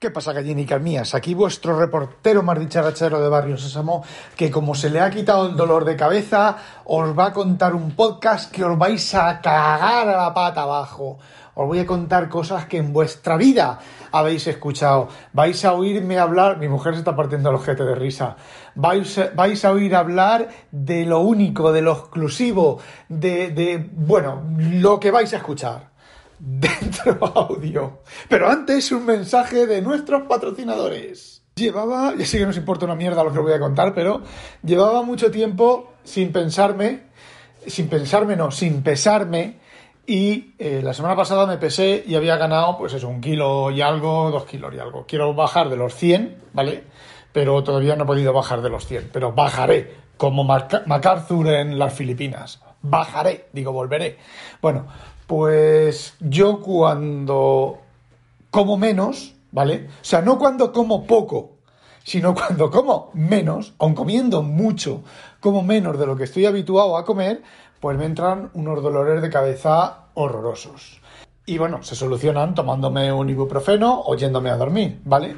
¿Qué pasa, gallinicas mías? Aquí vuestro reportero más dicharachero de Barrio Sésamo, que como se le ha quitado el dolor de cabeza, os va a contar un podcast que os vais a cagar a la pata abajo. Os voy a contar cosas que en vuestra vida habéis escuchado. Vais a oírme hablar, mi mujer se está partiendo el ojete de risa. Vais, a oír hablar de lo único, de lo exclusivo, de, bueno, lo que vais a escuchar dentro audio. Pero antes un mensaje de nuestros patrocinadores. Llevaba, ya sé que nos importa una mierda lo que os voy a contar, pero llevaba mucho tiempo sin pensarme, sin pensarme no, sin pesarme. Y eh, la semana pasada me pesé y había ganado, pues eso, un kilo y algo, dos kilos y algo. Quiero bajar de los 100, ¿vale? Pero todavía no he podido bajar de los 100. Pero bajaré, como MacArthur en las Filipinas. Bajaré, digo, volveré. Bueno, pues yo cuando como menos, ¿vale? O sea, no cuando como poco, sino cuando como menos, aun comiendo mucho, como menos de lo que estoy habituado a comer, pues me entran unos dolores de cabeza horrorosos. Y bueno, se solucionan tomándome un ibuprofeno o yéndome a dormir, ¿vale?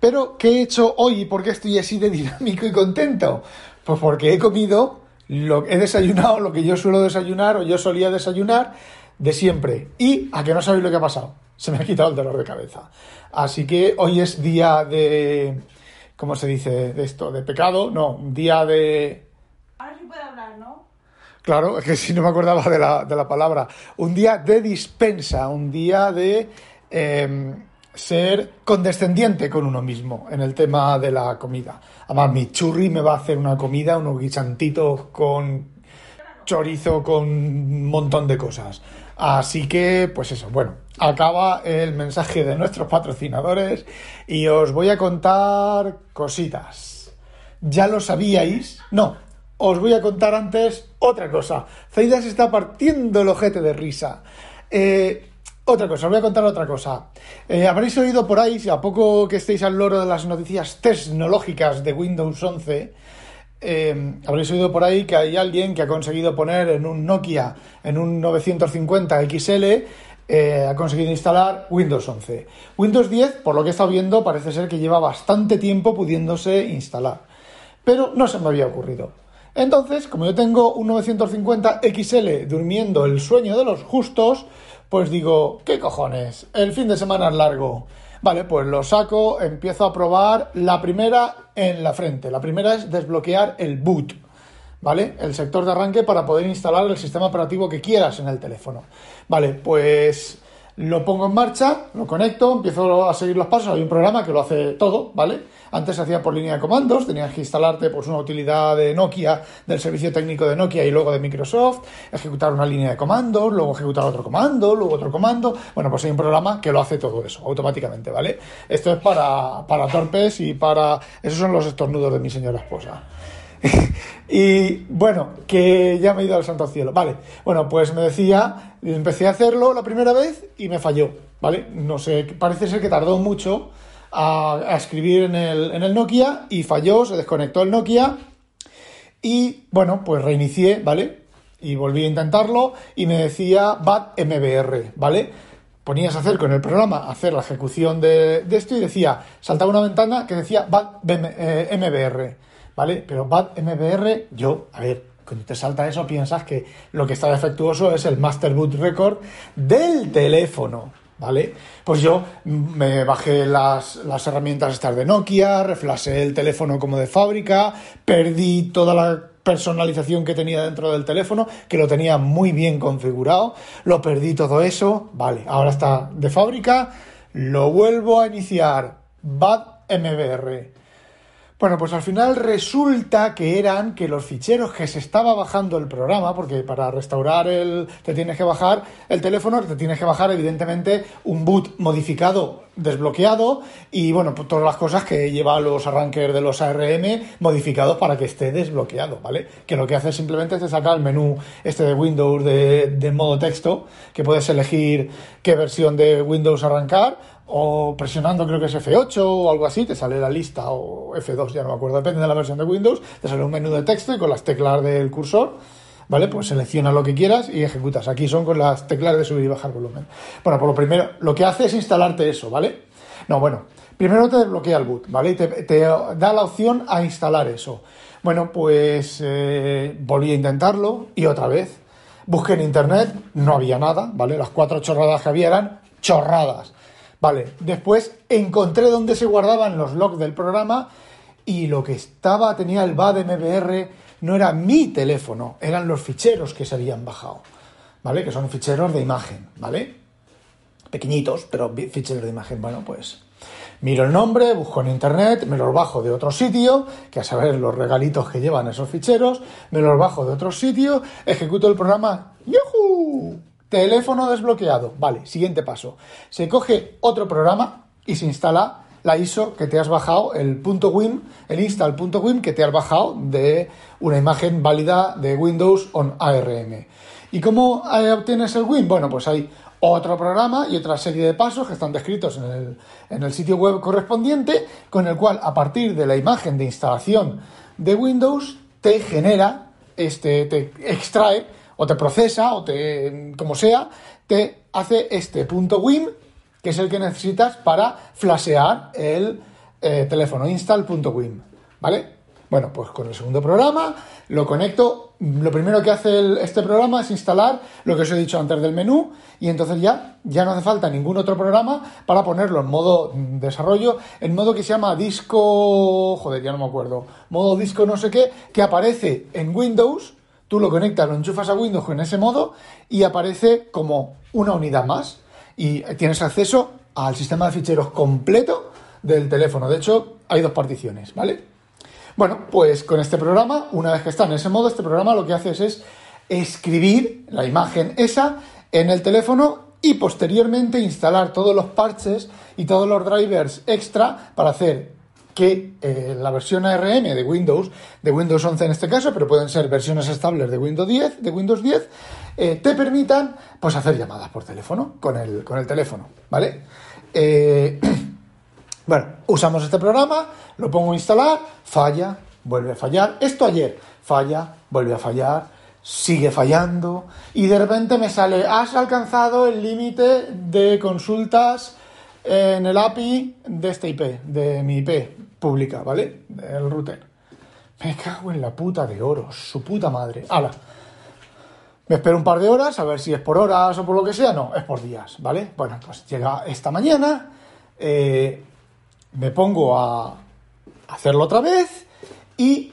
Pero, ¿qué he hecho hoy y por qué estoy así de dinámico y contento? Pues porque he comido, lo, he desayunado lo que yo suelo desayunar o yo solía desayunar de siempre. Y a que no sabéis lo que ha pasado. Se me ha quitado el dolor de cabeza. Así que hoy es día de. ¿Cómo se dice de esto? ¿De pecado? No, día de. Ahora sí puede hablar, ¿no? Claro, es que si no me acordaba de la, de la palabra. Un día de dispensa, un día de em, ser condescendiente con uno mismo en el tema de la comida. Además, mi churri me va a hacer una comida, unos guisantitos con chorizo, con un montón de cosas. Así que, pues eso, bueno, acaba el mensaje de nuestros patrocinadores y os voy a contar cositas. ¿Ya lo sabíais? No, os voy a contar antes otra cosa. Zaida se está partiendo el ojete de risa. Eh, otra cosa, os voy a contar otra cosa. Eh, habréis oído por ahí, a poco que estéis al loro de las noticias tecnológicas de Windows 11, eh, habréis oído por ahí que hay alguien que ha conseguido poner en un Nokia, en un 950 XL, eh, ha conseguido instalar Windows 11. Windows 10, por lo que he estado viendo, parece ser que lleva bastante tiempo pudiéndose instalar. Pero no se me había ocurrido. Entonces, como yo tengo un 950 XL durmiendo el sueño de los justos, pues digo, ¿qué cojones? El fin de semana es largo. Vale, pues lo saco, empiezo a probar la primera en la frente. La primera es desbloquear el boot, ¿vale? El sector de arranque para poder instalar el sistema operativo que quieras en el teléfono. Vale, pues lo pongo en marcha, lo conecto, empiezo a seguir los pasos. Hay un programa que lo hace todo, ¿vale? Antes se hacía por línea de comandos, tenías que instalarte pues, una utilidad de Nokia, del servicio técnico de Nokia y luego de Microsoft, ejecutar una línea de comandos, luego ejecutar otro comando, luego otro comando. Bueno, pues hay un programa que lo hace todo eso automáticamente, ¿vale? Esto es para, para torpes y para. Esos son los estornudos de mi señora esposa. y bueno, que ya me he ido al santo cielo. Vale, bueno, pues me decía, empecé a hacerlo la primera vez y me falló, ¿vale? No sé, parece ser que tardó mucho a, escribir en el, en el Nokia y falló, se desconectó el Nokia y bueno, pues reinicié, ¿vale? Y volví a intentarlo y me decía BAT MBR, ¿vale? Ponías a hacer con el programa, hacer la ejecución de, esto y decía, saltaba una ventana que decía BAT MBR ¿vale? Pero Bad MBR, yo, a ver, cuando te salta eso piensas que lo que está defectuoso es el Master Boot Record del teléfono, ¿vale? Pues yo me bajé las, las herramientas estas de Nokia, reflasé el teléfono como de fábrica, perdí toda la personalización que tenía dentro del teléfono, que lo tenía muy bien configurado, lo perdí todo eso, vale, ahora está de fábrica, lo vuelvo a iniciar, Bad MBR, bueno, pues al final resulta que eran que los ficheros que se estaba bajando el programa, porque para restaurar el te tienes que bajar el teléfono, te tienes que bajar evidentemente un boot modificado, desbloqueado y bueno, pues todas las cosas que lleva los arranques de los ARM modificados para que esté desbloqueado, ¿vale? Que lo que hace simplemente es sacar el menú este de Windows de, de modo texto, que puedes elegir qué versión de Windows arrancar o presionando creo que es F8 o algo así, te sale la lista, o F2, ya no me acuerdo, depende de la versión de Windows, te sale un menú de texto y con las teclas del cursor, ¿vale? Pues selecciona lo que quieras y ejecutas. Aquí son con las teclas de subir y bajar volumen. Bueno, por lo primero, lo que hace es instalarte eso, ¿vale? No, bueno, Primero te desbloquea el boot, ¿vale? Y te, te da la opción a instalar eso. Bueno, pues eh, volví a intentarlo y otra vez. Busqué en internet, no había nada, ¿vale? Las cuatro chorradas que había eran chorradas. Vale, después encontré donde se guardaban los logs del programa y lo que estaba, tenía el BAD MBR, no era mi teléfono, eran los ficheros que se habían bajado, ¿vale? Que son ficheros de imagen, ¿vale? Pequeñitos, pero ficheros de imagen, bueno, pues miro el nombre, busco en internet, me los bajo de otro sitio, que a saber los regalitos que llevan esos ficheros, me los bajo de otro sitio, ejecuto el programa, ¡yuhu! Teléfono desbloqueado. Vale, siguiente paso. Se coge otro programa y se instala la ISO que te has bajado, el punto .wim, el install.wim que te has bajado de una imagen válida de Windows on ARM. ¿Y cómo eh, obtienes el WIM? Bueno, pues hay otro programa y otra serie de pasos que están descritos en el, en el sitio web correspondiente, con el cual a partir de la imagen de instalación de Windows te genera, este, te extrae o te procesa, o te, como sea, te hace este punto .wim, que es el que necesitas para flashear el eh, teléfono, install.wim, ¿vale? Bueno, pues con el segundo programa lo conecto. Lo primero que hace este programa es instalar lo que os he dicho antes del menú y entonces ya, ya no hace falta ningún otro programa para ponerlo en modo desarrollo, en modo que se llama disco, joder, ya no me acuerdo, modo disco no sé qué, que aparece en Windows Tú lo conectas, lo enchufas a Windows en ese modo y aparece como una unidad más. Y tienes acceso al sistema de ficheros completo del teléfono. De hecho, hay dos particiones, ¿vale? Bueno, pues con este programa, una vez que está en ese modo, este programa lo que haces es escribir la imagen esa en el teléfono y posteriormente instalar todos los parches y todos los drivers extra para hacer que eh, la versión ARM de Windows, de Windows 11 en este caso, pero pueden ser versiones estables de Windows 10, de Windows 10, eh, te permitan pues hacer llamadas por teléfono con el, con el teléfono, ¿vale? Eh, bueno, usamos este programa, lo pongo a instalar, falla, vuelve a fallar. Esto ayer, falla, vuelve a fallar, sigue fallando y de repente me sale, has alcanzado el límite de consultas en el API de este IP, de mi IP pública, ¿vale? El router. Me cago en la puta de oro, su puta madre. ¡Hala! Me espero un par de horas, a ver si es por horas o por lo que sea. No, es por días, ¿vale? Bueno, pues llega esta mañana, eh, me pongo a hacerlo otra vez y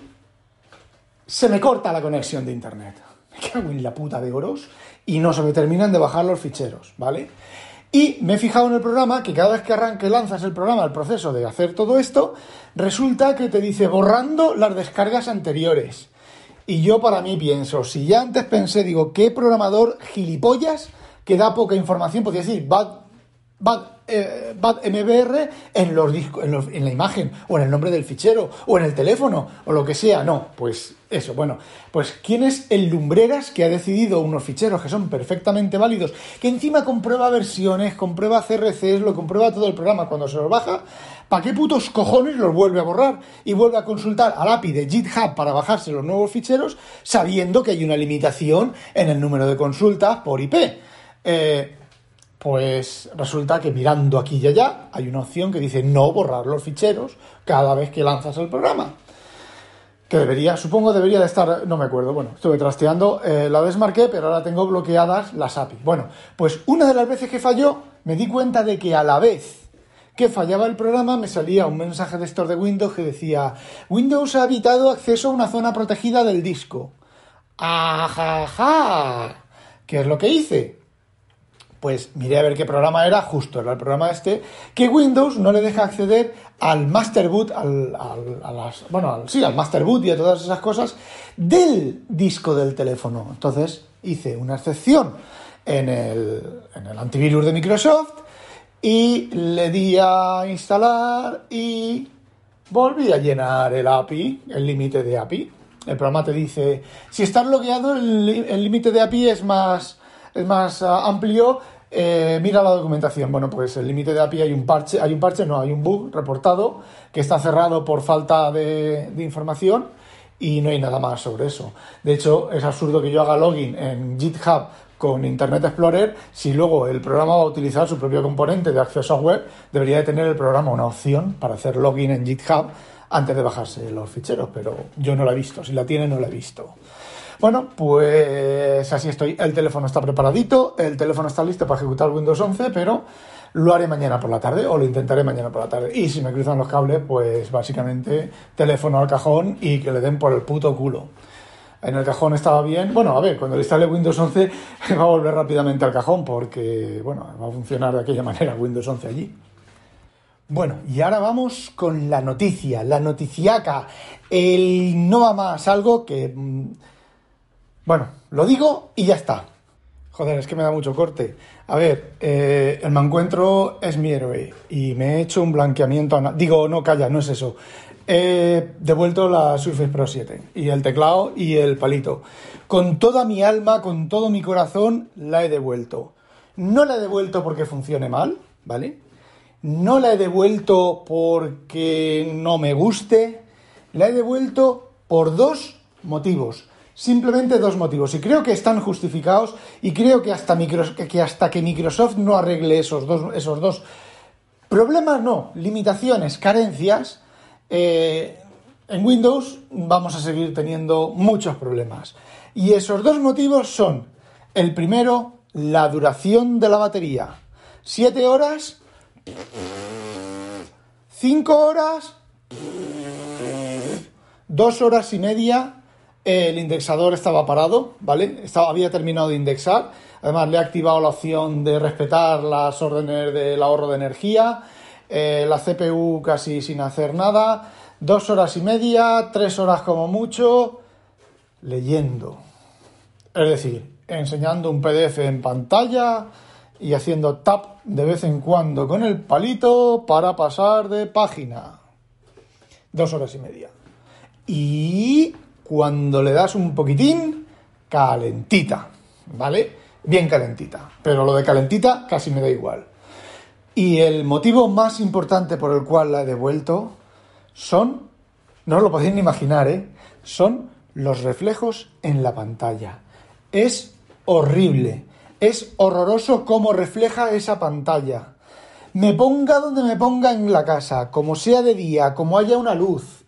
se me corta la conexión de internet. Me cago en la puta de oros y no se me terminan de bajar los ficheros, ¿vale? Y me he fijado en el programa que cada vez que arranque lanzas el programa, el proceso de hacer todo esto, resulta que te dice borrando las descargas anteriores. Y yo para mí pienso, si ya antes pensé, digo, ¿qué programador gilipollas que da poca información? Podría decir, bad, bad, eh, bad MBR en, los discos, en, en la imagen, o en el nombre del fichero, o en el teléfono, o lo que sea. No, pues eso, bueno, pues ¿quién es el Lumbreras que ha decidido unos ficheros que son perfectamente válidos, que encima comprueba versiones, comprueba CRCs, lo comprueba todo el programa cuando se los baja? ¿Para qué putos cojones los vuelve a borrar y vuelve a consultar al API de GitHub para bajarse los nuevos ficheros sabiendo que hay una limitación en el número de consultas por IP? Eh, pues resulta que mirando aquí y allá hay una opción que dice no borrar los ficheros cada vez que lanzas el programa que debería, supongo debería de estar, no me acuerdo, bueno, estuve trasteando, eh, la desmarqué, pero ahora tengo bloqueadas las API. Bueno, pues una de las veces que falló, me di cuenta de que a la vez que fallaba el programa, me salía un mensaje de store de Windows que decía, Windows ha evitado acceso a una zona protegida del disco. ¡Ajaja! ¿Qué es lo que hice? Pues miré a ver qué programa era, justo era el programa este, que Windows no le deja acceder al master boot, al, a las, bueno, al, sí, al master boot y a todas esas cosas del disco del teléfono. Entonces hice una excepción en el, en el antivirus de Microsoft y le di a instalar y volví a llenar el API, el límite de API. El programa te dice, si estás bloqueado, el límite de API es más, es más ah, amplio eh, mira la documentación. Bueno, pues el límite de API hay un parche, hay un parche, no, hay un bug reportado que está cerrado por falta de, información y no hay nada más sobre eso. De hecho, es absurdo que yo haga login en GitHub con Internet Explorer, si luego el programa va a utilizar su propio componente de acceso a web, debería de tener el programa una opción para hacer login en GitHub antes de bajarse los ficheros, pero yo no la he visto, si la tiene no la he visto. Bueno, pues así estoy. El teléfono está preparadito, el teléfono está listo para ejecutar Windows 11, pero lo haré mañana por la tarde o lo intentaré mañana por la tarde. Y si me cruzan los cables, pues básicamente teléfono al cajón y que le den por el puto culo. En el cajón estaba bien. Bueno, a ver, cuando le instale Windows 11 va a volver rápidamente al cajón porque, bueno, va a funcionar de aquella manera Windows 11 allí. Bueno, y ahora vamos con la noticia, la noticiaca, el no va más, algo que... Bueno, lo digo y ya está. Joder, es que me da mucho corte. A ver, eh, el mancuentro es mi héroe y me he hecho un blanqueamiento. Digo, no, calla, no es eso. He devuelto la Surface Pro 7 y el teclado y el palito. Con toda mi alma, con todo mi corazón, la he devuelto. No la he devuelto porque funcione mal, ¿vale? No la he devuelto porque no me guste. La he devuelto por dos motivos. Simplemente dos motivos. Y creo que están justificados y creo que hasta, que, hasta que Microsoft no arregle esos dos, esos dos problemas, no, limitaciones, carencias, eh, en Windows vamos a seguir teniendo muchos problemas. Y esos dos motivos son, el primero, la duración de la batería. Siete horas 5 horas, 2 horas y media, el indexador estaba parado, ¿vale? Estaba, había terminado de indexar. Además, le he activado la opción de respetar las órdenes del ahorro de energía. Eh, la CPU casi sin hacer nada. Dos horas y media, tres horas como mucho, leyendo. Es decir, enseñando un PDF en pantalla, y haciendo tap de vez en cuando con el palito para pasar de página. Dos horas y media. Y cuando le das un poquitín, calentita, ¿vale? Bien calentita. Pero lo de calentita casi me da igual. Y el motivo más importante por el cual la he devuelto son, no os lo podéis ni imaginar, ¿eh? Son los reflejos en la pantalla. Es horrible. Es horroroso cómo refleja esa pantalla. Me ponga donde me ponga en la casa, como sea de día, como haya una luz,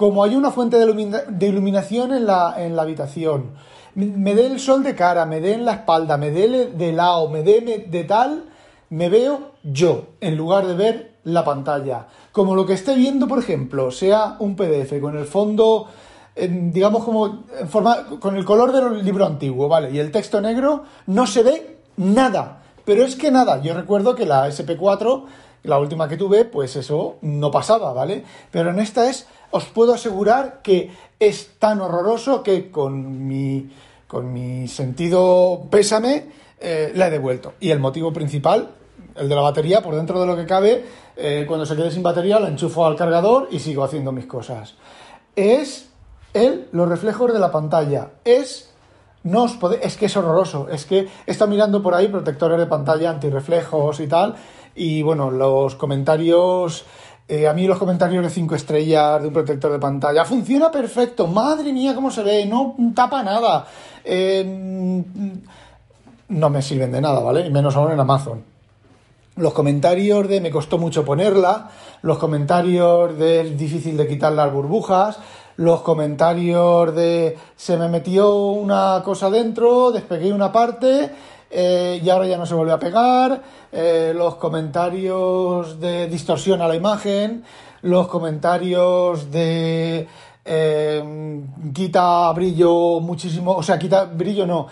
como haya una fuente de, iluminación en la, en la habitación, me dé el sol de cara, me dé en la espalda, me dé de lado, me dé de tal, me veo yo, en lugar de ver la pantalla. Como lo que esté viendo, por ejemplo, sea un PDF con el fondo digamos como en forma, con el color del libro antiguo, ¿vale? Y el texto negro no se ve nada, pero es que nada, yo recuerdo que la SP4, la última que tuve, pues eso no pasaba, ¿vale? Pero en esta es, os puedo asegurar que es tan horroroso que con mi, con mi sentido pésame eh, la he devuelto. Y el motivo principal, el de la batería, por dentro de lo que cabe, eh, cuando se quede sin batería la enchufo al cargador y sigo haciendo mis cosas. Es el, los reflejos de la pantalla. Es, no os es que es horroroso. Es que está mirando por ahí protectores de pantalla, antirreflejos y tal. Y bueno, los comentarios. Eh, a mí los comentarios de 5 estrellas de un protector de pantalla funciona perfecto. Madre mía, cómo se ve. No tapa nada. Eh, no me sirven de nada, ¿vale? Menos aún en Amazon. Los comentarios de me costó mucho ponerla, los comentarios de difícil de quitar las burbujas, los comentarios de se me metió una cosa dentro, despegué una parte eh, y ahora ya no se vuelve a pegar, eh, los comentarios de distorsión a la imagen, los comentarios de eh, quita brillo muchísimo, o sea, quita brillo no,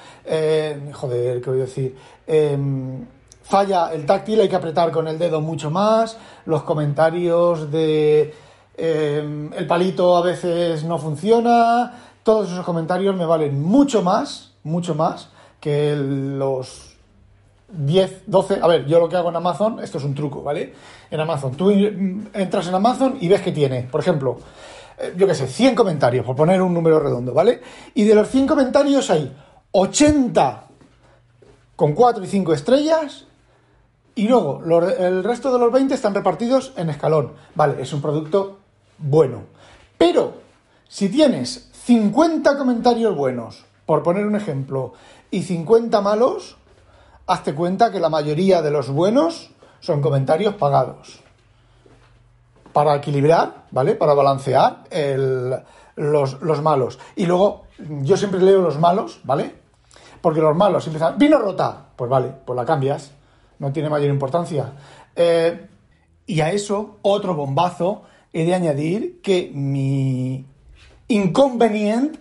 joder, ¿qué voy a decir? Em, falla el táctil, hay que apretar con el dedo mucho más, los comentarios de Em, el palito a veces no funciona, todos esos comentarios me valen mucho más, mucho más que los 10, 12, a ver, yo lo que hago en Amazon, esto es un truco, ¿vale? En Amazon, tú entras en Amazon y ves que tiene, por ejemplo, eh, yo qué sé, 100 comentarios, por poner un número redondo, ¿vale? Y de los 100 comentarios hay 80 con 4 y 5 estrellas y luego el resto de los 20 están repartidos en escalón. Vale, es un producto bueno. Pero si tienes 50 comentarios buenos, por poner un ejemplo, y 50 malos, hazte cuenta que la mayoría de los buenos son comentarios pagados. Para equilibrar, ¿vale? Para balancear los, los malos. Y luego, yo siempre leo los malos, ¿vale? Porque los malos empiezan, vino rota, pues vale, pues la cambias, no tiene mayor importancia. Eh, y a eso, otro bombazo, he de añadir que mi inconveniente,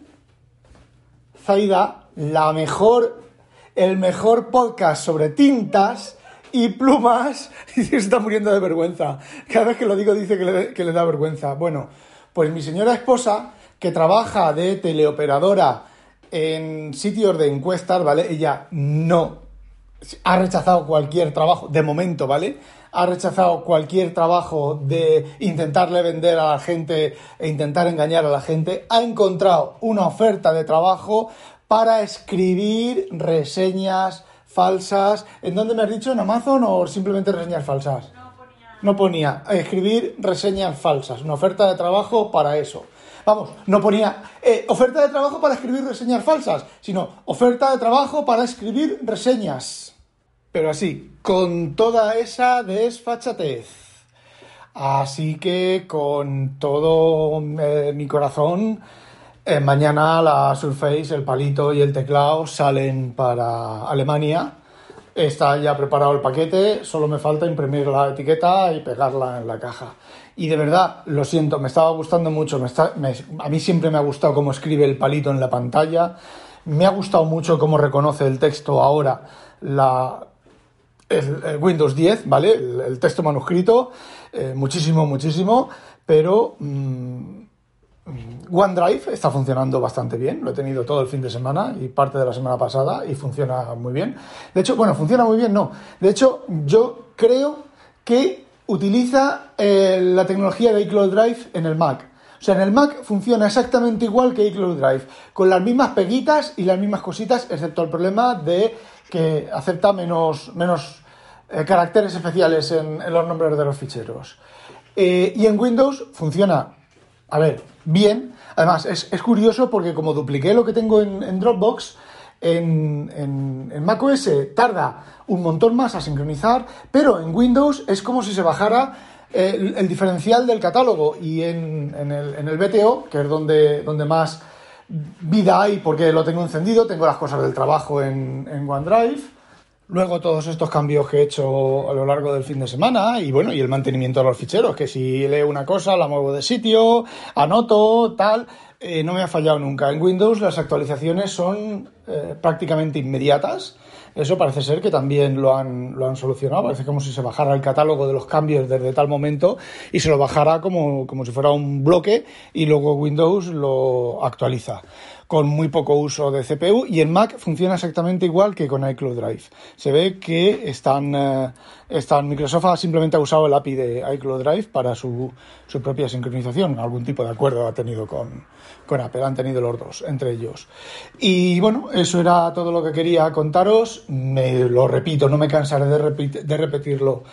Zaida, la mejor, el mejor podcast sobre tintas y plumas, y se está muriendo de vergüenza. Cada vez que lo digo dice le, que le da vergüenza. Bueno, pues mi señora esposa, que trabaja de teleoperadora en sitios de encuestas, ¿vale? Ella no ha rechazado cualquier trabajo, de momento, ¿vale? Ha rechazado cualquier trabajo de intentarle vender a la gente e intentar engañar a la gente. Ha encontrado una oferta de trabajo para escribir reseñas falsas. ¿En dónde me has dicho? ¿En Amazon o simplemente reseñas falsas? No ponía. No ponía escribir reseñas falsas, una oferta de trabajo para eso. Vamos, no ponía eh, oferta de trabajo para escribir reseñas falsas, sino oferta de trabajo para escribir reseñas. Pero así, con toda esa desfachatez. Así que con todo eh, mi corazón, eh, mañana la Surface, el palito y el teclado salen para Alemania. Está ya preparado el paquete, solo me falta imprimir la etiqueta y pegarla en la caja. Y de verdad, lo siento, me estaba gustando mucho. A mí siempre me ha gustado cómo escribe el palito en la pantalla. Me ha gustado mucho cómo reconoce el texto ahora la, el, Windows 10, ¿vale? El, texto manuscrito. eh, muchísimo, muchísimo. Pero mm, OneDrive está funcionando bastante bien, lo he tenido todo el fin de semana y parte de la semana pasada y funciona muy bien. De hecho, bueno, funciona muy bien, no. De hecho, yo creo que utiliza eh, la tecnología de iCloud Drive en el Mac. O sea, en el Mac funciona exactamente igual que iCloud Drive, con las mismas peguitas y las mismas cositas, excepto el problema de que acepta menos, menos eh, caracteres especiales en, los nombres de los ficheros. Eh, y en Windows funciona, a ver, bien. Además, es, es curioso porque como dupliqué lo que tengo en, Dropbox, en, en, en macOS tarda un montón más a sincronizar, pero en Windows es como si se bajara el, diferencial del catálogo y en, en el, en el BTO, que es donde, donde más vida hay porque lo tengo encendido, tengo las cosas del trabajo en, en OneDrive. Luego todos estos cambios que he hecho a lo largo del fin de semana y bueno, y el mantenimiento de los ficheros, que si leo una cosa la muevo de sitio, anoto, tal, eh, no me ha fallado nunca. En Windows las actualizaciones son eh, prácticamente inmediatas. Eso parece ser que también lo han, lo han solucionado. Parece como si se bajara el catálogo de los cambios desde tal momento y se lo bajara como, como si fuera un bloque y luego Windows lo actualiza con muy poco uso de CPU y en Mac funciona exactamente igual que con iCloud Drive. Se ve que están, eh, están Microsoft ha simplemente ha usado el API de iCloud Drive para su, su propia sincronización. Algún tipo de acuerdo ha tenido con, con Apple, han tenido los dos, entre ellos. Y bueno, eso era todo lo que quería contaros. Me lo repito, no me cansaré de, de repetirlo.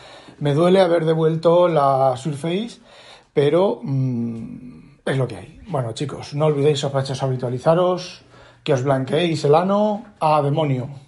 Me duele haber devuelto la Surface, pero mm, es lo que hay. Bueno, chicos, no olvidéis, sospechosos, habitualizaros, que os blanqueéis el ano a demonio.